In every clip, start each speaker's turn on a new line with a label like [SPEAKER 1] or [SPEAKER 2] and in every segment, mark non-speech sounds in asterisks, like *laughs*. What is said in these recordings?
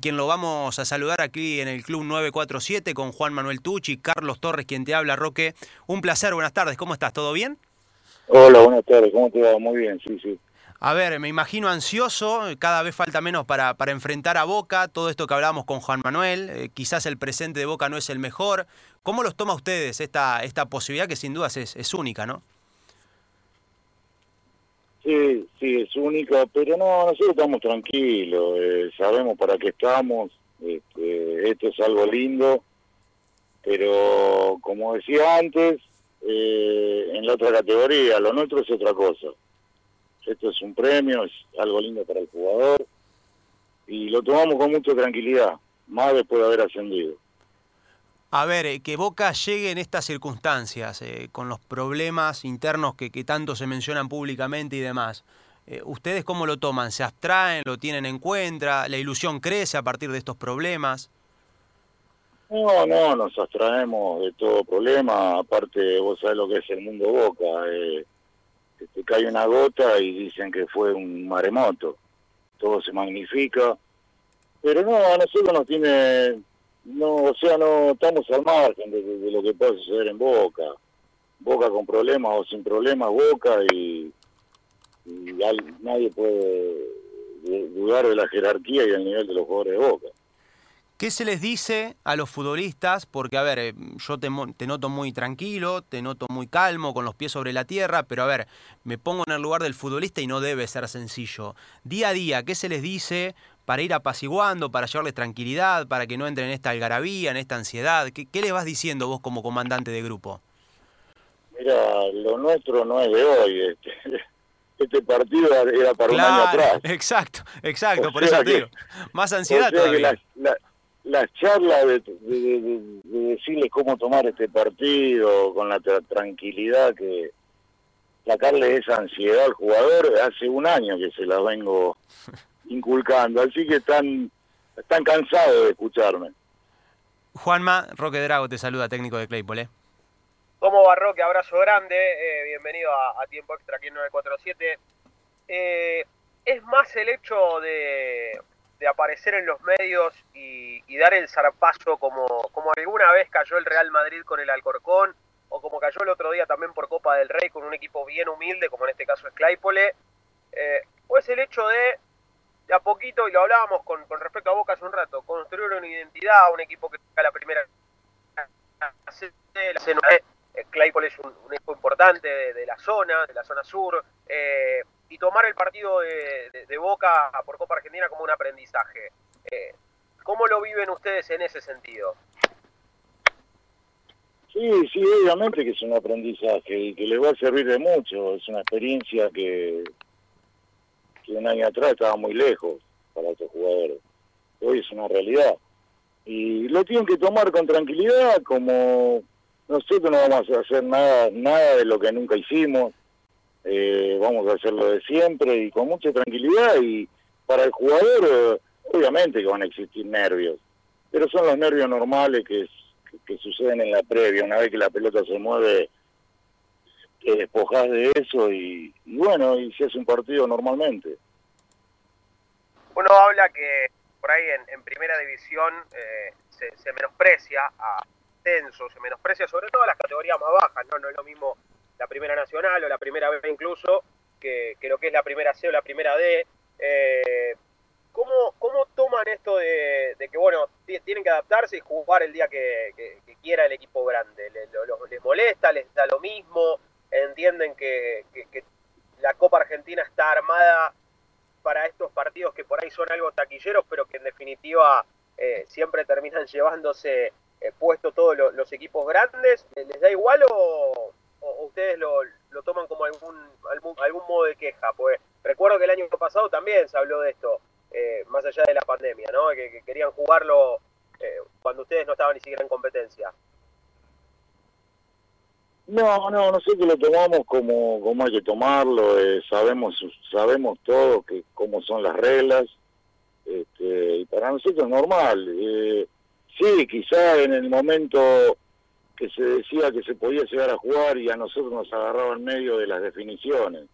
[SPEAKER 1] quien lo vamos a saludar aquí en el Club 947 con Juan Manuel Tucci, Carlos Torres, quien te habla, Roque. Un placer, buenas tardes, ¿cómo estás? ¿Todo bien?
[SPEAKER 2] Hola, buenas tardes, ¿cómo te va? Muy bien, sí, sí.
[SPEAKER 1] A ver, me imagino ansioso, cada vez falta menos para, para enfrentar a Boca, todo esto que hablábamos con Juan Manuel, eh, quizás el presente de Boca no es el mejor. ¿Cómo los toma ustedes esta, esta posibilidad que sin dudas es, es única, no?
[SPEAKER 2] Sí, es única, pero no, nosotros estamos tranquilos, eh, sabemos para qué estamos, este, esto es algo lindo, pero como decía antes, eh, en la otra categoría, lo nuestro es otra cosa. Esto es un premio, es algo lindo para el jugador y lo tomamos con mucha tranquilidad, más después de haber ascendido.
[SPEAKER 1] A ver, eh, que Boca llegue en estas circunstancias, eh, con los problemas internos que, que, tanto se mencionan públicamente y demás, eh, ¿ustedes cómo lo toman? ¿Se abstraen? ¿Lo tienen en cuenta? ¿La ilusión crece a partir de estos problemas?
[SPEAKER 2] No, no, nos abstraemos de todo problema. Aparte, vos sabés lo que es el mundo Boca. Eh, te cae una gota y dicen que fue un maremoto. Todo se magnifica. Pero no, a nosotros nos tiene no, o sea, no estamos al margen de, lo que puede suceder en Boca. Boca con problemas o sin problemas, Boca y, nadie puede dudar de la jerarquía y del nivel de los jugadores de Boca.
[SPEAKER 1] ¿Qué se les dice a los futbolistas? Porque, a ver, eh, yo te, te, noto muy tranquilo, te noto muy calmo, con los pies sobre la tierra, pero a ver, me pongo en el lugar del futbolista y no debe ser sencillo. Día a día, ¿qué se les dice para ir apaciguando, para llevarles tranquilidad, para que no entren en esta algarabía, en esta ansiedad? ¿Qué, qué les vas diciendo vos como comandante de grupo?
[SPEAKER 2] Mira, lo nuestro no es de hoy. Este, *laughs* este partido era para un año atrás. *laughs*
[SPEAKER 1] Exacto, exacto, por eso te digo. Más ansiedad todavía.
[SPEAKER 2] La, las charlas de, de, decirles cómo tomar este partido con la tranquilidad que sacarle esa ansiedad al jugador, hace un año que se la vengo *laughs* inculcando, así que están, están cansados de escucharme.
[SPEAKER 1] Juanma, Roque Drago te saluda, técnico de Claypole. ¿eh?
[SPEAKER 3] ¿Cómo va Roque? Abrazo grande, eh, bienvenido a, Tiempo Extra aquí en 947. Eh, es más el hecho de, de aparecer en los medios y, y, dar el zarpazo como, como alguna vez cayó el Real Madrid con el Alcorcón como cayó el otro día también por Copa del Rey con un equipo bien humilde como en este caso es Claypole, eh, o es el hecho de de a poquito, y lo hablábamos con, con respecto a Boca hace un rato, construir una identidad, un equipo que a la primera la Claypole es un, equipo importante de, la zona, de la zona sur, eh, y tomar el partido de, Boca por Copa Argentina como un aprendizaje. Eh, ¿Cómo lo viven ustedes en ese sentido?
[SPEAKER 2] Sí, sí, obviamente que es un aprendizaje y que les va a servir de mucho. Es una experiencia que, un año atrás estaba muy lejos para estos jugadores. Hoy es una realidad. Y lo tienen que tomar con tranquilidad, como nosotros no vamos a hacer nada, nada de lo que nunca hicimos. Eh, vamos a hacerlo de siempre y con mucha tranquilidad. Y para el jugador, obviamente que van a existir nervios, pero son los nervios normales que, que, suceden en la previa. Una vez que la pelota se mueve, te despojas de eso y, bueno, y se hace un partido normalmente.
[SPEAKER 3] Uno habla que por ahí en, en primera división eh, se, se, menosprecia a Tenso, se menosprecia sobre todo a las categorías más bajas, ¿no? No es lo mismo la primera nacional o la primera B incluso que, que lo que es la primera C o la primera D. Eh, ¿cómo, ¿Cómo toman esto de, que, bueno, tienen que adaptarse y jugar el día que, quiera el equipo grande? ¿Les, ¿Les molesta? ¿Les da lo mismo? entienden que, la Copa Argentina está armada para estos partidos que por ahí son algo taquilleros, pero que en definitiva eh, siempre terminan *laughs* llevándose eh, puesto todos lo, los equipos grandes. ¿Les da igual o, o ustedes lo, lo, toman como algún, algún, algún modo de queja? Pues recuerdo que el año pasado también se habló de esto, eh, más allá de la pandemia, ¿no? que, que querían jugarlo eh, cuando ustedes no estaban ni siquiera en competencia.
[SPEAKER 2] No, no, nosotros lo tomamos como, como hay que tomarlo, eh, sabemos sabemos todo que cómo son las reglas, este, y para nosotros es normal. Eh, sí, quizá en el momento que se decía que se podía llegar a jugar y a nosotros nos agarraba en medio de las definiciones.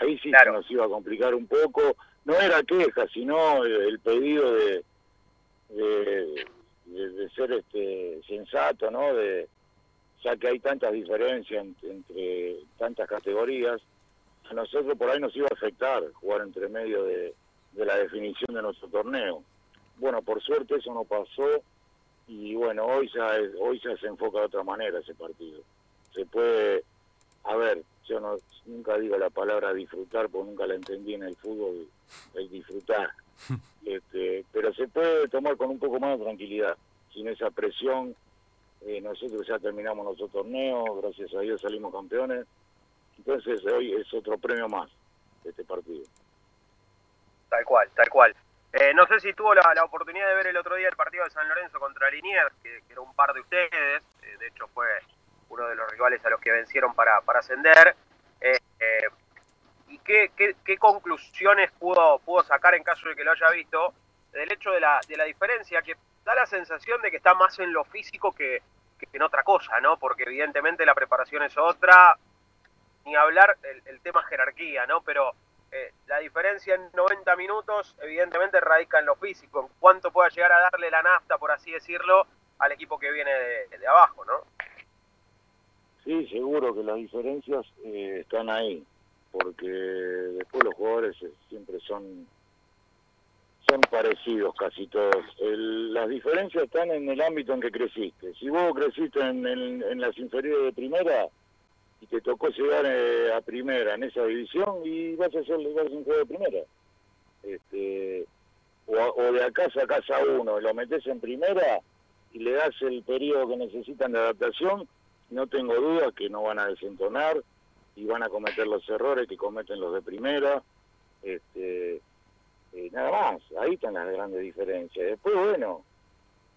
[SPEAKER 2] Ahí sí claro. se nos iba a complicar un poco. No era queja, sino el pedido de, ser este sensato, ¿no? De, ya que hay tantas diferencias entre tantas categorías, a nosotros por ahí nos iba a afectar jugar entre medio de, de la definición de nuestro torneo. Bueno, por suerte eso no pasó y bueno, hoy ya, hoy ya se enfoca de otra manera ese partido. Se puede, a ver, yo no, nunca digo la palabra disfrutar porque nunca la entendí en el fútbol, el disfrutar. *laughs* Este, pero se puede tomar con un poco más de tranquilidad, sin esa presión. Eh, nosotros ya terminamos nuestro torneo, gracias a Dios salimos campeones. Entonces hoy es otro premio más de este partido.
[SPEAKER 3] Tal cual, tal cual. Eh, no sé si tuvo la, oportunidad de ver el otro día el partido de San Lorenzo contra Liniers, que, era un par de ustedes, eh, de hecho fue uno de los rivales a los que vencieron para, para ascender. Eh, ¿Y qué, qué, conclusiones pudo, pudo sacar en caso de que lo haya visto del hecho de la, de la diferencia? Que da la sensación de que está más en lo físico que, en otra cosa, ¿no? Porque evidentemente la preparación es otra, ni hablar el, el tema jerarquía, ¿no? Pero eh, la diferencia en 90 minutos evidentemente radica en lo físico, en cuánto pueda llegar a darle la nafta, por así decirlo, al equipo que viene de, abajo, ¿no?
[SPEAKER 2] Sí, seguro que las diferencias eh, están ahí, porque después los jugadores eh, siempre son son parecidos casi todos. las diferencias están en el ámbito en que creciste. Si vos creciste en, en las inferiores de primera, y te tocó llegar eh, a primera en esa división y vas a hacer un juego de primera. Este, o, de acá sacás a uno, lo metes en primera y le das el periodo que necesitan de adaptación, no tengo duda que no van a desentonar y van a cometer los errores que cometen los de primera. Este, eh, nada más, ahí están las grandes diferencias. Después, bueno,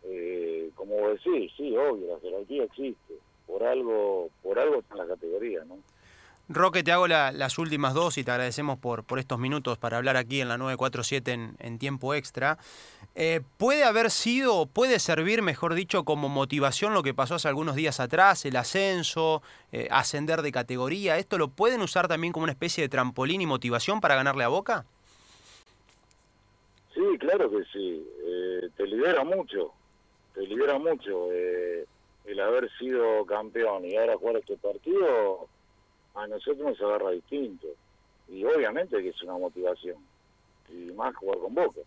[SPEAKER 2] eh, como decís, sí, obvio, la jerarquía existe por algo, por algo está en la categoría, ¿no?
[SPEAKER 1] Roque, te hago las últimas dos y te agradecemos por, por estos minutos para hablar aquí en la 947 en, en tiempo extra. Eh, ¿Puede haber sido, puede servir, mejor dicho, como motivación lo que pasó hace algunos días atrás, el ascenso, eh, ascender de categoría? ¿Esto lo pueden usar también como una especie de trampolín y motivación para ganarle a Boca?
[SPEAKER 2] Sí, claro que sí. Eh, te libera mucho, te libera mucho el haber sido campeón y ahora jugar este partido, a nosotros nos agarra distinto. Y obviamente que es una motivación. Y más jugar con Boca.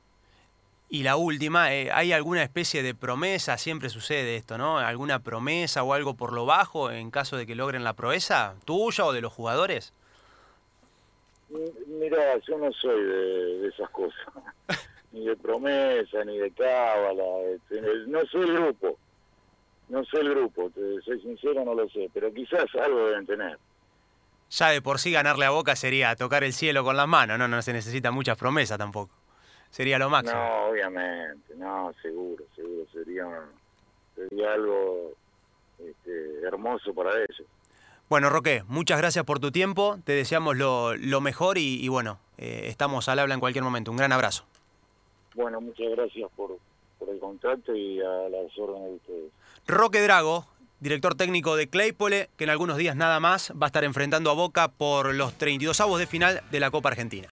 [SPEAKER 1] Y la última, eh, ¿hay alguna especie de promesa? Siempre sucede esto, ¿no? ¿Alguna promesa o algo por lo bajo en caso de que logren la proeza tuya o de los jugadores?
[SPEAKER 2] Mira, yo no soy de, esas cosas. *laughs* ni de promesa, ni de cábala. Este, no soy el grupo. No sé el grupo, te soy sincero, no lo sé, pero quizás algo deben tener.
[SPEAKER 1] Ya de por sí ganarle a Boca sería tocar el cielo con las manos, no, no se necesita muchas promesas tampoco. Sería lo máximo.
[SPEAKER 2] No, obviamente, no, seguro, seguro, sería, sería algo este, hermoso para ellos.
[SPEAKER 1] Bueno, Roque, muchas gracias por tu tiempo, te deseamos lo, lo mejor y, bueno, eh, estamos al habla en cualquier momento. Un gran abrazo.
[SPEAKER 2] Bueno, muchas gracias por, por el contacto y a las órdenes de ustedes.
[SPEAKER 1] Roque Drago, director técnico de Claypole, que en algunos días nada más va a estar enfrentando a Boca por los 32 avos de final de la Copa Argentina.